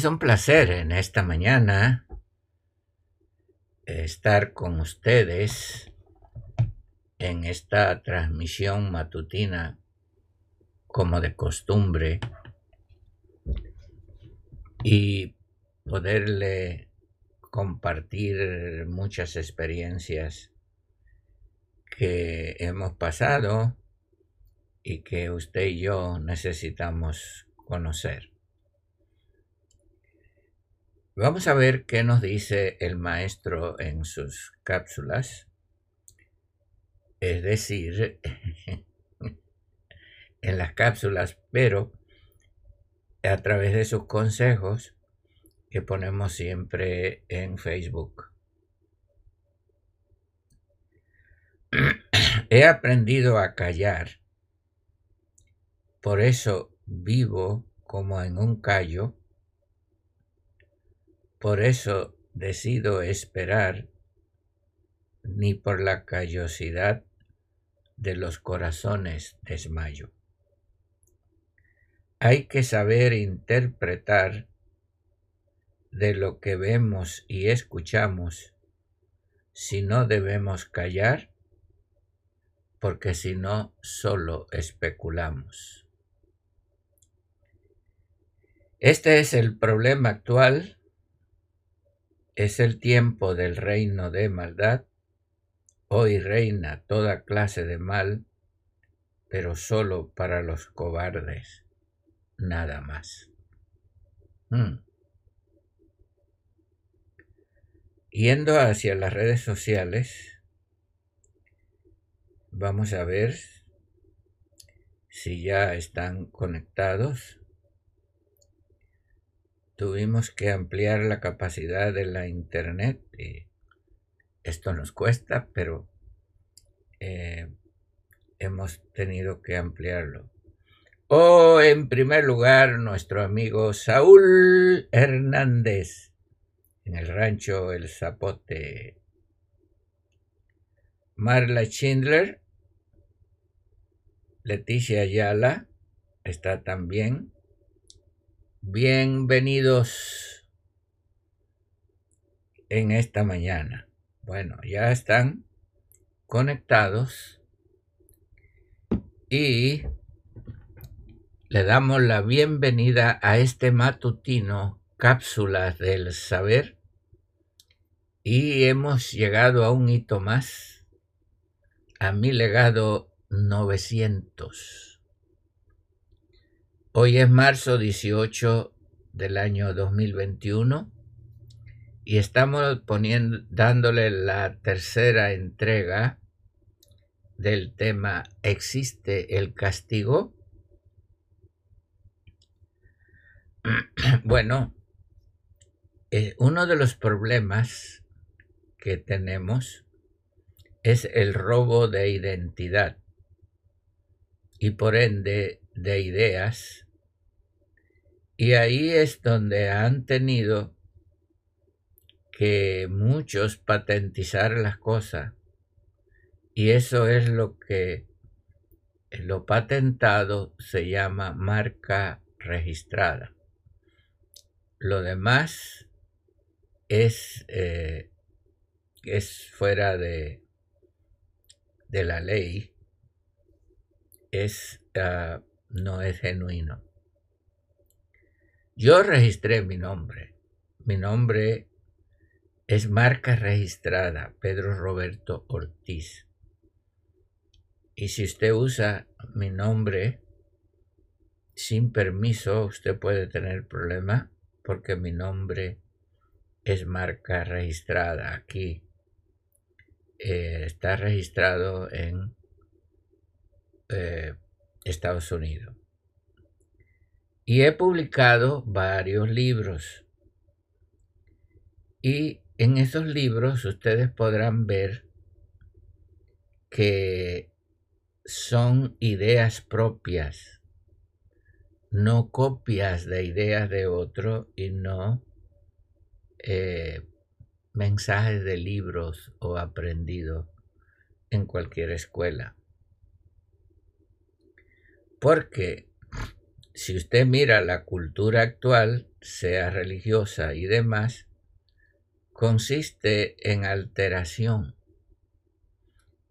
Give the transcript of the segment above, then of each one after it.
Es un placer en esta mañana estar con ustedes en esta transmisión matutina como de costumbre y poderle compartir muchas experiencias que hemos pasado y que usted y yo necesitamos conocer. Vamos a ver qué nos dice el maestro en sus cápsulas. Es decir, en las cápsulas, pero a través de sus consejos que ponemos siempre en Facebook. He aprendido a callar, por eso vivo como en un callo por eso decido esperar ni por la callosidad de los corazones desmayo. Hay que saber interpretar de lo que vemos y escuchamos, si no debemos callar, porque si no solo especulamos. Este es el problema actual es el tiempo del reino de maldad. Hoy reina toda clase de mal, pero solo para los cobardes, nada más. Hmm. Yendo hacia las redes sociales, vamos a ver si ya están conectados tuvimos que ampliar la capacidad de la internet. Y esto nos cuesta, pero eh, hemos tenido que ampliarlo. O oh, en primer lugar, nuestro amigo Saúl Hernández, en el rancho El Zapote. Marla Schindler, Leticia Ayala, está también. Bienvenidos en esta mañana. Bueno, ya están conectados y le damos la bienvenida a este matutino Cápsulas del Saber y hemos llegado a un hito más, a mi legado 900. Hoy es marzo 18 del año 2021 y estamos poniendo, dándole la tercera entrega del tema ¿Existe el castigo? Bueno, eh, uno de los problemas que tenemos es el robo de identidad y por ende de ideas. Y ahí es donde han tenido que muchos patentizar las cosas. Y eso es lo que lo patentado se llama marca registrada. Lo demás es, eh, es fuera de, de la ley, es ah, no es genuino. Yo registré mi nombre. Mi nombre es marca registrada, Pedro Roberto Ortiz. Y si usted usa mi nombre sin permiso, usted puede tener problema porque mi nombre es marca registrada aquí. Eh, está registrado en eh, Estados Unidos. Y he publicado varios libros. Y en esos libros ustedes podrán ver que son ideas propias, no copias de ideas de otro y no eh, mensajes de libros o aprendidos en cualquier escuela. Porque si usted mira la cultura actual, sea religiosa y demás, consiste en alteración,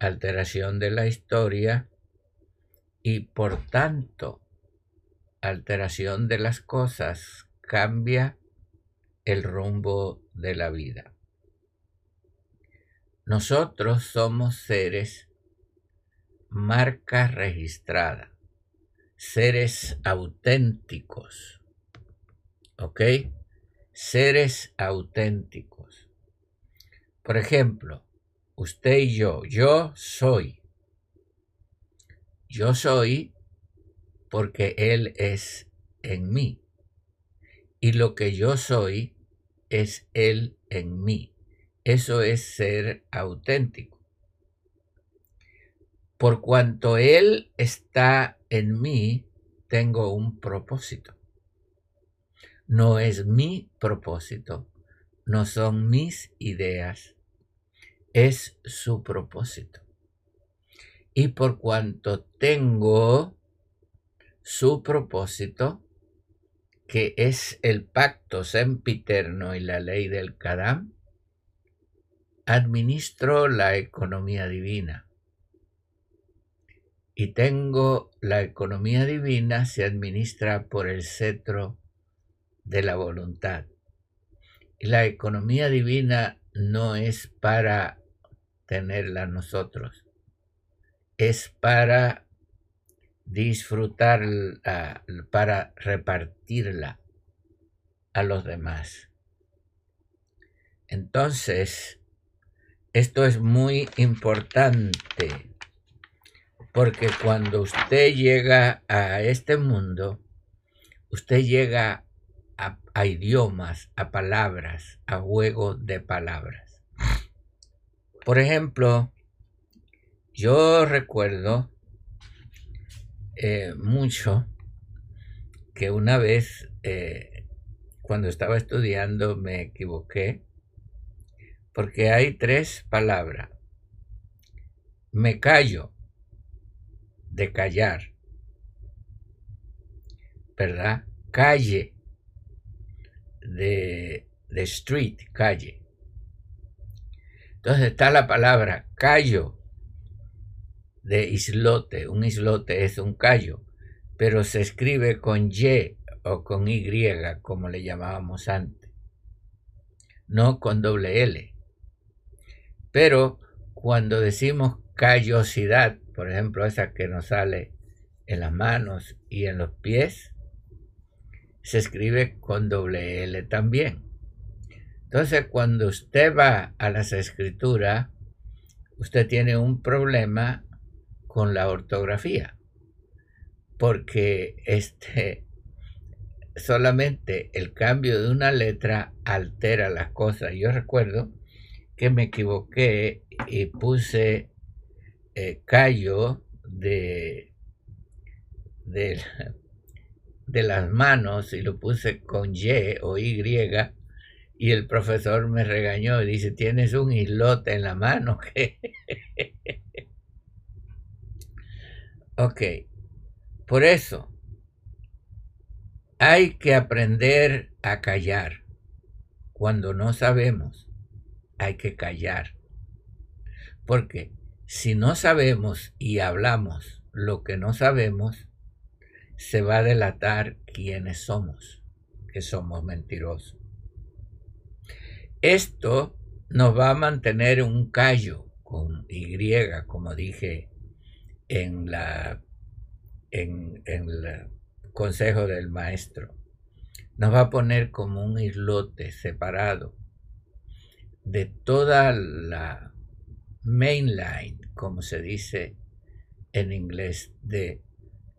alteración de la historia y por tanto alteración de las cosas cambia el rumbo de la vida. Nosotros somos seres marca registrada, seres auténticos, ¿ok? Seres auténticos. Por ejemplo, usted y yo, yo soy. Yo soy porque Él es en mí. Y lo que yo soy es Él en mí. Eso es ser auténtico. Por cuanto Él está en mí, tengo un propósito. No es mi propósito, no son mis ideas, es su propósito. Y por cuanto tengo su propósito, que es el pacto sempiterno y la ley del Kadam, administro la economía divina. Y tengo la economía divina se administra por el cetro de la voluntad. Y la economía divina no es para tenerla nosotros, es para disfrutar, para repartirla a los demás. Entonces, esto es muy importante porque cuando usted llega a este mundo, usted llega a, idiomas, a palabras, a juego de palabras. Por ejemplo, yo recuerdo eh, mucho que una vez eh, cuando estaba estudiando me equivoqué porque hay tres palabras. Me callo de callar, ¿verdad? Calle de, de street, calle. Entonces está la palabra callo de islote. Un islote es un callo, pero se escribe con Y o con Y, como le llamábamos antes, no con doble L. Pero cuando decimos callosidad, por ejemplo, esa que nos sale en las manos y en los pies, se escribe con doble L también. Entonces, cuando usted va a las escrituras, usted tiene un problema con la ortografía, porque este solamente el cambio de una letra altera las cosas. Yo recuerdo que me equivoqué y puse eh, callo de, de, de las manos y lo puse con Y o Y y el profesor me regañó y dice, tienes un islote en la mano. Ok, por eso hay que aprender a callar. Cuando no sabemos, hay que callar. Porque si no sabemos y hablamos lo que no sabemos, se va a delatar quiénes somos, que somos mentirosos. Esto nos va a mantener un callo con Y, como dije en la en, el consejo del maestro. Nos va a poner como un islote separado de toda la mainline, como se dice en inglés, de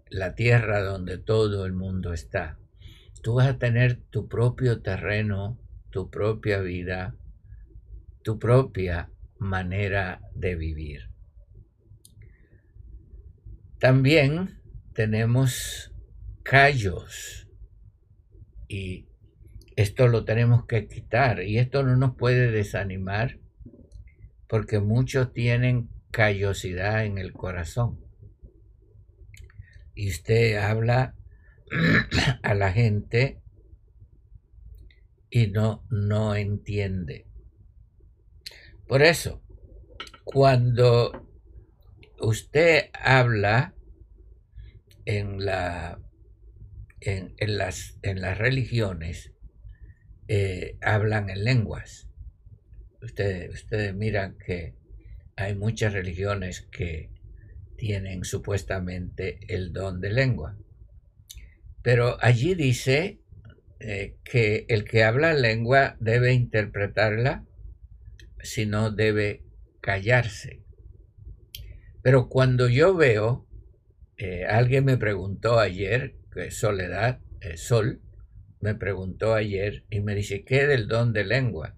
la tierra donde todo el mundo está. Tú vas a tener tu propio terreno, tu propia vida, tu propia manera de vivir. También tenemos callos y esto lo tenemos que quitar y esto no nos puede desanimar porque muchos tienen callosidad en el corazón. Y usted habla a la gente y no, no entiende. Por eso, cuando usted habla en, la, en, las, en las religiones, eh, hablan en lenguas. Ustedes, ustedes miran que hay muchas religiones que tienen supuestamente el don de lengua. Pero allí dice eh, que el que habla lengua debe interpretarla si no debe callarse. Pero cuando yo veo, eh, alguien me preguntó ayer, que Soledad, eh, Sol, me preguntó ayer y me dice, ¿qué del don de lengua?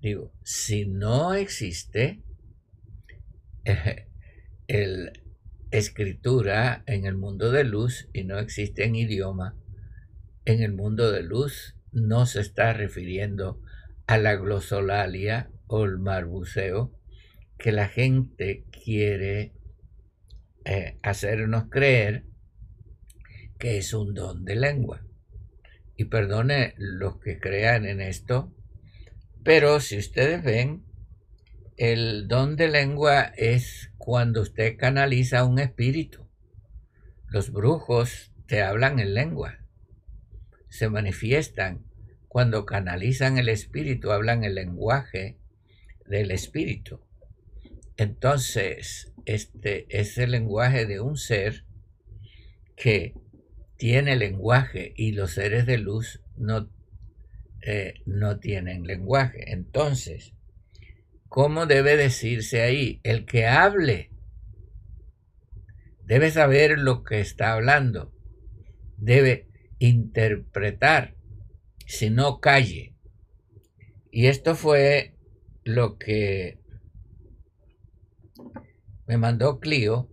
Digo, si no existe el escritura en el mundo de luz y no existe en idioma, en el mundo de luz no se está refiriendo a la glosolalia o el marbuceo que la gente quiere eh, hacernos creer que es un don de lengua. Y perdone los que crean en esto, pero si ustedes ven, el don de lengua es cuando usted canaliza un espíritu. Los brujos te hablan en lengua, se manifiestan cuando canalizan el espíritu, hablan el lenguaje del espíritu. Entonces, este es el lenguaje de un ser que tiene lenguaje y los seres de luz no, eh, no tienen lenguaje. Entonces, ¿cómo debe decirse ahí? El que hable debe saber lo que está hablando, debe interpretar si no calle. Y esto fue lo que me mandó Clio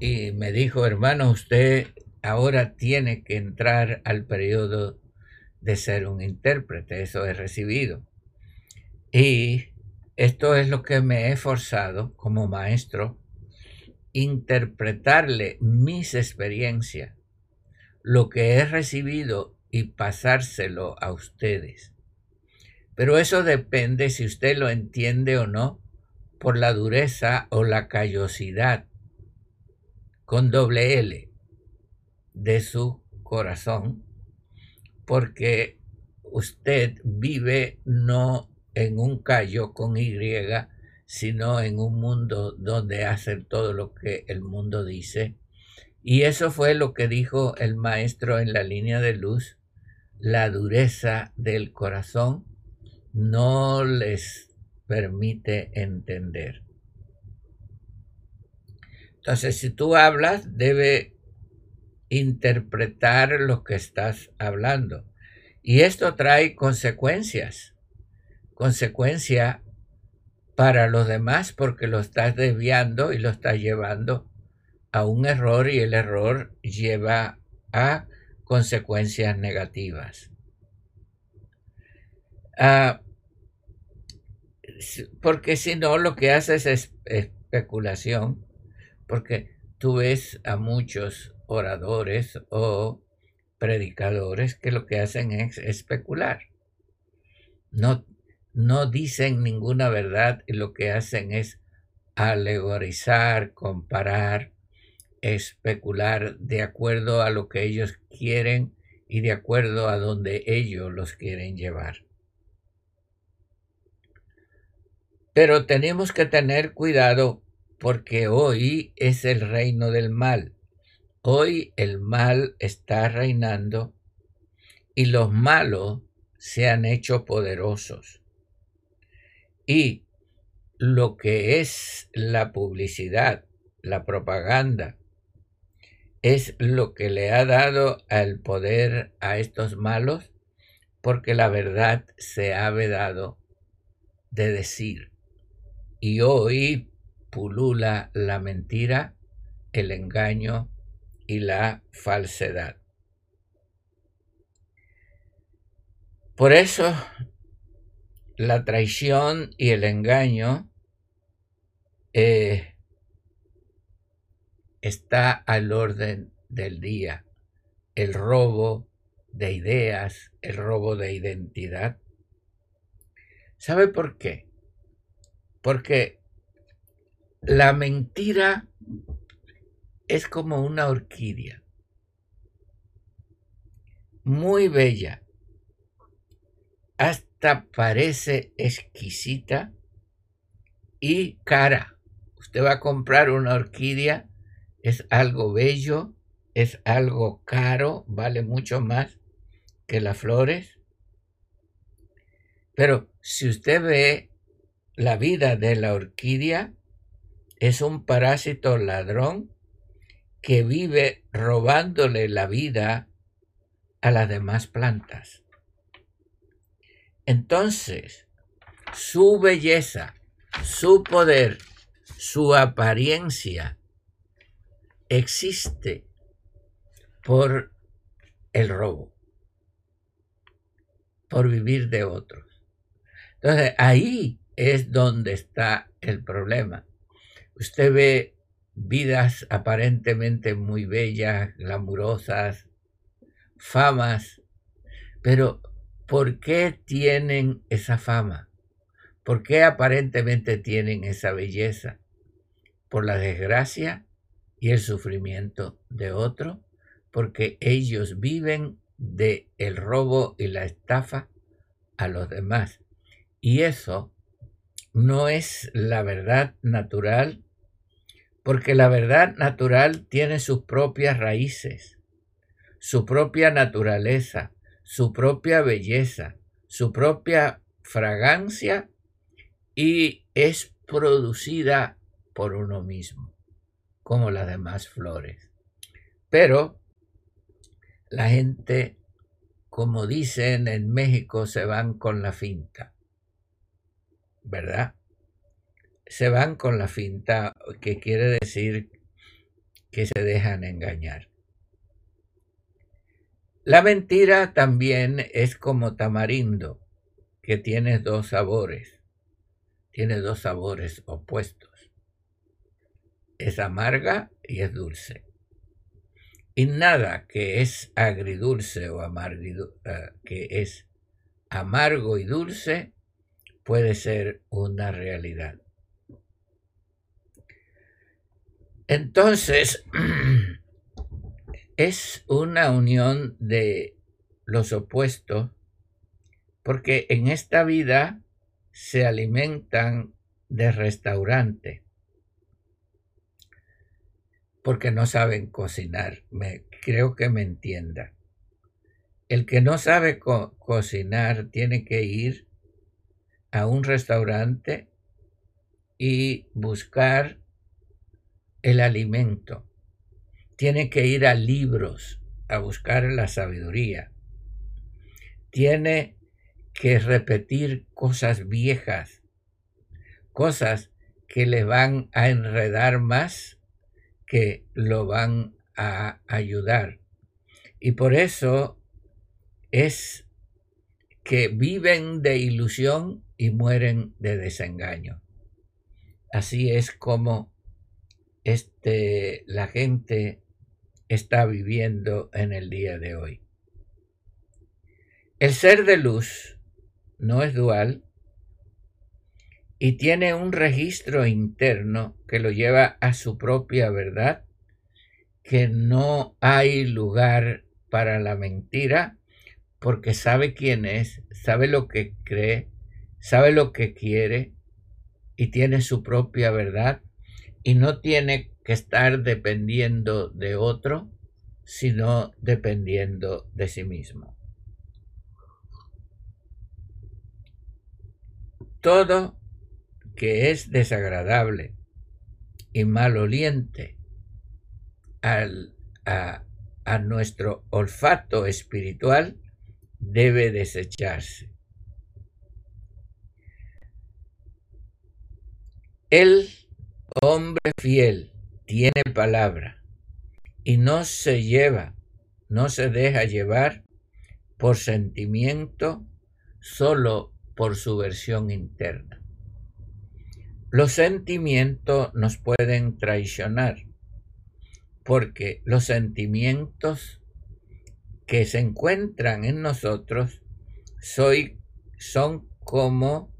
y me dijo, hermano, usted ahora tiene que entrar al periodo de ser un intérprete, eso he recibido. Y esto es lo que me he forzado como maestro, interpretarle mis experiencias, lo que he recibido y pasárselo a ustedes. Pero eso depende si usted lo entiende o no por la dureza o la callosidad con doble L de su corazón, porque usted vive no en un callo con Y, sino en un mundo donde hace todo lo que el mundo dice. Y eso fue lo que dijo el maestro en la línea de luz la dureza del corazón no les permite entender. Entonces, si tú hablas, debe interpretar lo que estás hablando. Y esto trae consecuencias. Consecuencia para los demás porque lo estás desviando y lo estás llevando a un error y el error lleva a consecuencias negativas. Ah, porque si no, lo que haces es especulación, porque tú ves a muchos oradores o predicadores que lo que hacen es especular. No, no dicen ninguna verdad y lo que hacen es alegorizar, comparar, especular de acuerdo a lo que ellos quieren y de acuerdo a donde ellos los quieren llevar. Pero tenemos que tener cuidado porque hoy es el reino del mal. Hoy el mal está reinando y los malos se han hecho poderosos. Y lo que es la publicidad, la propaganda, es lo que le ha dado el poder a estos malos porque la verdad se ha vedado de decir. Y hoy pulula la mentira, el engaño y la falsedad. Por eso la traición y el engaño eh, está al orden del día. El robo de ideas, el robo de identidad. ¿Sabe por qué? Porque la mentira es como una orquídea, muy bella, hasta parece exquisita y cara. Usted va a comprar una orquídea, es algo bello, es algo caro, vale mucho más que las flores. Pero si usted ve la vida de la orquídea, es un parásito ladrón que vive robándole la vida a las demás plantas. Entonces, su belleza, su poder, su apariencia existe por el robo, por vivir de otros. Entonces, ahí es donde está el problema. Usted ve vidas aparentemente muy bellas, glamurosas, famas, pero ¿por qué tienen esa fama? ¿Por qué aparentemente tienen esa belleza? ¿Por la desgracia y el sufrimiento de otro? Porque ellos viven de el robo y la estafa a los demás. Y eso no es la verdad natural, porque la verdad natural tiene sus propias raíces, su propia naturaleza, su propia belleza, su propia fragancia y es producida por uno mismo, como las demás flores. Pero la gente, como dicen en México, se van con la finta, ¿verdad? Se van con la finta, que quiere decir que se dejan engañar. La mentira también es como tamarindo, que tiene dos sabores, tiene dos sabores opuestos. Es amarga y es dulce. Y nada que es agridulce o amargo, eh, que es amargo y dulce puede ser una realidad. Entonces, es una unión de los opuestos porque en esta vida se alimentan de restaurante porque no saben cocinar. Me, creo que me entienda. El que no sabe cocinar tiene que ir a un restaurante y buscar el alimento tiene que ir a libros a buscar la sabiduría. Tiene que repetir cosas viejas, cosas que le van a enredar más que lo van a ayudar. Y por eso es que viven de ilusión y mueren de desengaño. Así es como este, la gente está viviendo en el día de hoy. El ser de luz no es dual y tiene un registro interno que lo lleva a su propia verdad, que no hay lugar para la mentira, porque sabe quién es, sabe lo que cree, sabe lo que quiere y tiene su propia verdad y no tiene que estar dependiendo de otro, sino dependiendo de sí mismo. Todo que es desagradable y maloliente al, a, a nuestro olfato espiritual debe desecharse. El hombre fiel tiene palabra y no se lleva, no se deja llevar por sentimiento solo por su versión interna. Los sentimientos nos pueden traicionar porque los sentimientos que se encuentran en nosotros soy, son como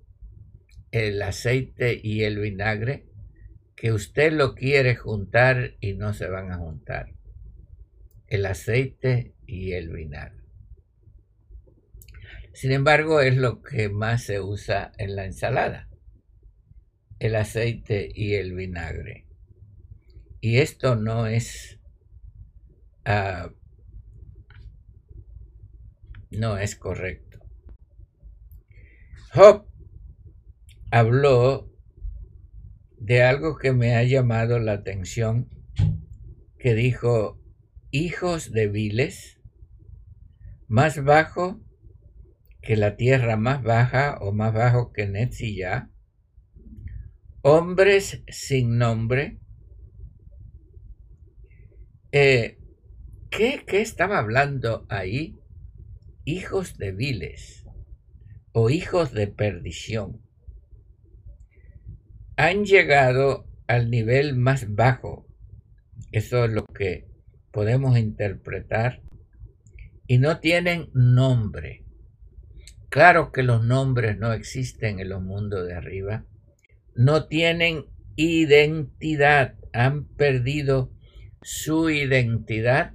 el aceite y el vinagre que usted lo quiere juntar y no se van a juntar. El aceite y el vinagre. Sin embargo, es lo que más se usa en la ensalada. El aceite y el vinagre. Y esto no es, uh, no es correcto. Job habló de algo que me ha llamado la atención, que dijo, hijos de viles, más bajo que la tierra más baja o más bajo que Netzillá, hombres sin nombre, eh, ¿qué, ¿Qué estaba hablando ahí? Hijos de viles o hijos de perdición. Han llegado al nivel más bajo. Eso es lo que podemos interpretar. Y no tienen nombre. Claro que los nombres no existen en los mundos de arriba. No tienen identidad. Han perdido su identidad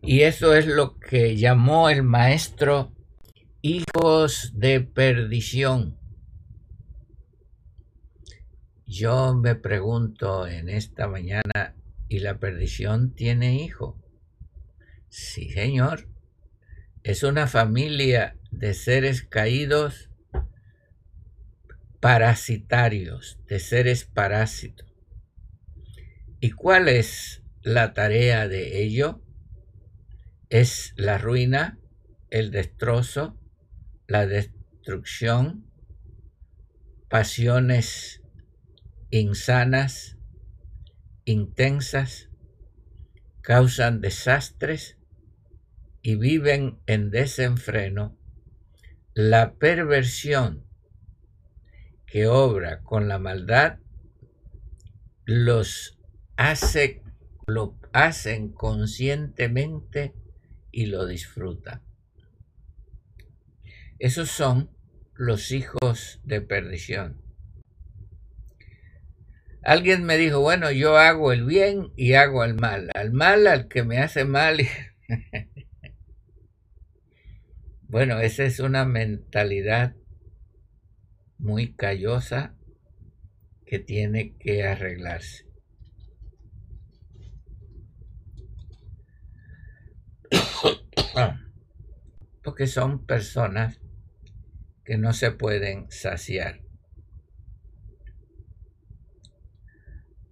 y eso es lo que llamó el maestro hijos de perdición. Yo me pregunto en esta mañana, ¿y la perdición tiene hijo? Sí, señor. Es una familia de seres caídos parasitarios, de seres parásitos. ¿Y cuál es la tarea de ello es la ruina, el destrozo, la destrucción, pasiones insanas, intensas, causan desastres y viven en desenfreno, la perversión que obra con la maldad los hace lo hacen conscientemente y lo disfrutan. Esos son los hijos de perdición. Alguien me dijo, bueno, yo hago el bien y hago el mal. Al mal, al que me hace mal. bueno, esa es una mentalidad muy callosa que tiene que arreglarse. Porque son personas que no se pueden saciar.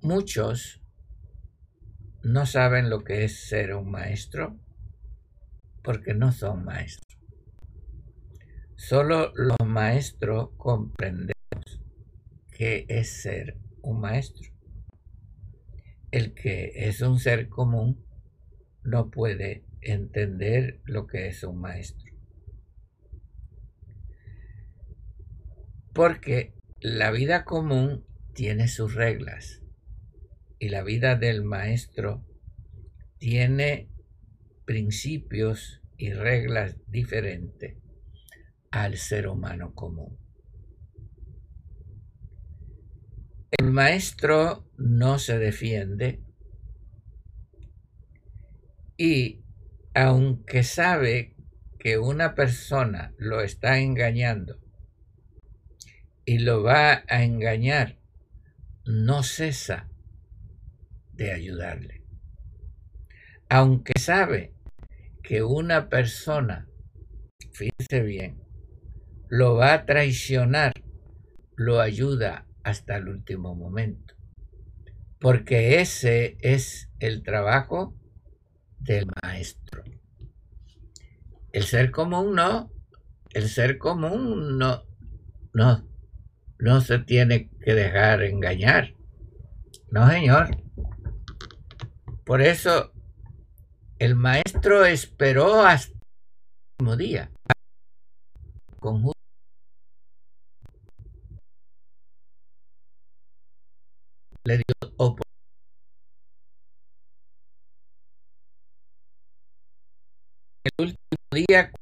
Muchos no saben lo que es ser un maestro porque no son maestros. Solo los maestros comprendemos qué es ser un maestro. El que es un ser común no puede entender lo que es un maestro. Porque la vida común tiene sus reglas y la vida del maestro tiene principios y reglas diferentes al ser humano común. El maestro no se defiende y aunque sabe que una persona lo está engañando y lo va a engañar, no cesa de ayudarle. Aunque sabe que una persona, fíjese bien, lo va a traicionar, lo ayuda hasta el último momento. Porque ese es el trabajo del maestro. El ser común no, el ser común no, no, no se tiene que dejar engañar. No, señor. Por eso el maestro esperó hasta el último día. Con le dio oportunidad. El último día.